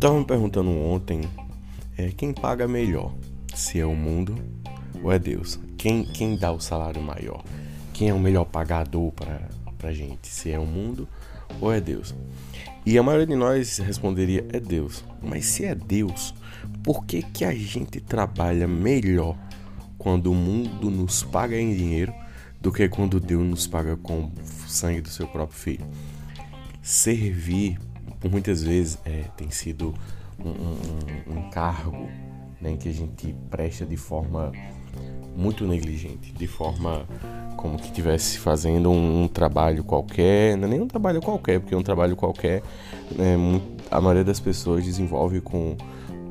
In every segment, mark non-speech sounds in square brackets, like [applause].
estava me perguntando ontem é, quem paga melhor, se é o mundo ou é Deus? Quem, quem dá o salário maior? Quem é o melhor pagador para a gente? Se é o mundo ou é Deus? E a maioria de nós responderia é Deus. Mas se é Deus, por que, que a gente trabalha melhor quando o mundo nos paga em dinheiro do que quando Deus nos paga com o sangue do seu próprio filho? Servir, por muitas vezes, é, tem sido um, um, um cargo né, que a gente presta de forma muito negligente, de forma como que estivesse fazendo um, um, trabalho qualquer, não é nem um trabalho qualquer, porque um trabalho qualquer, né, a maioria das pessoas desenvolve com,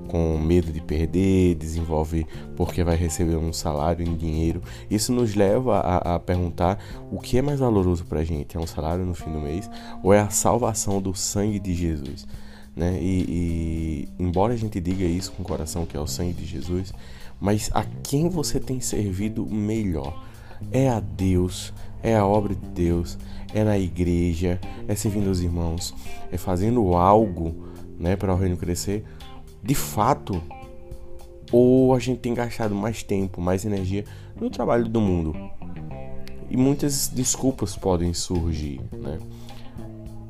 com medo de perder, desenvolve porque vai receber um salário em dinheiro. Isso nos leva a, a perguntar o que é mais valoroso para a gente: é um salário no fim do mês ou é a salvação do sangue de Jesus? Né? E, e embora a gente diga isso com o coração que é o sangue de Jesus, mas a quem você tem servido melhor? É a Deus, é a obra de Deus, é na igreja, é servindo os irmãos, é fazendo algo, né, para o reino crescer. De fato, ou a gente tem gastado mais tempo, mais energia no trabalho do mundo. E muitas desculpas podem surgir, né?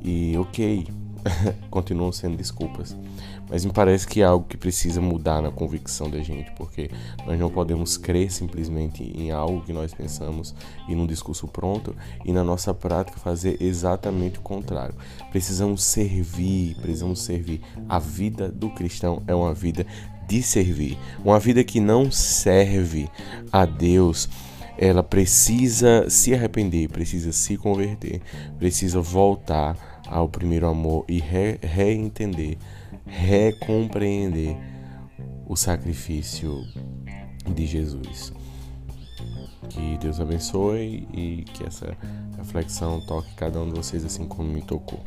E ok, [laughs] continuam sendo desculpas. Mas me parece que é algo que precisa mudar na convicção da gente, porque nós não podemos crer simplesmente em algo que nós pensamos e num discurso pronto e na nossa prática fazer exatamente o contrário. Precisamos servir, precisamos servir. A vida do cristão é uma vida de servir, uma vida que não serve a Deus ela precisa se arrepender, precisa se converter, precisa voltar ao primeiro amor e re reentender, recompreender o sacrifício de Jesus. Que Deus abençoe e que essa reflexão toque cada um de vocês assim como me tocou.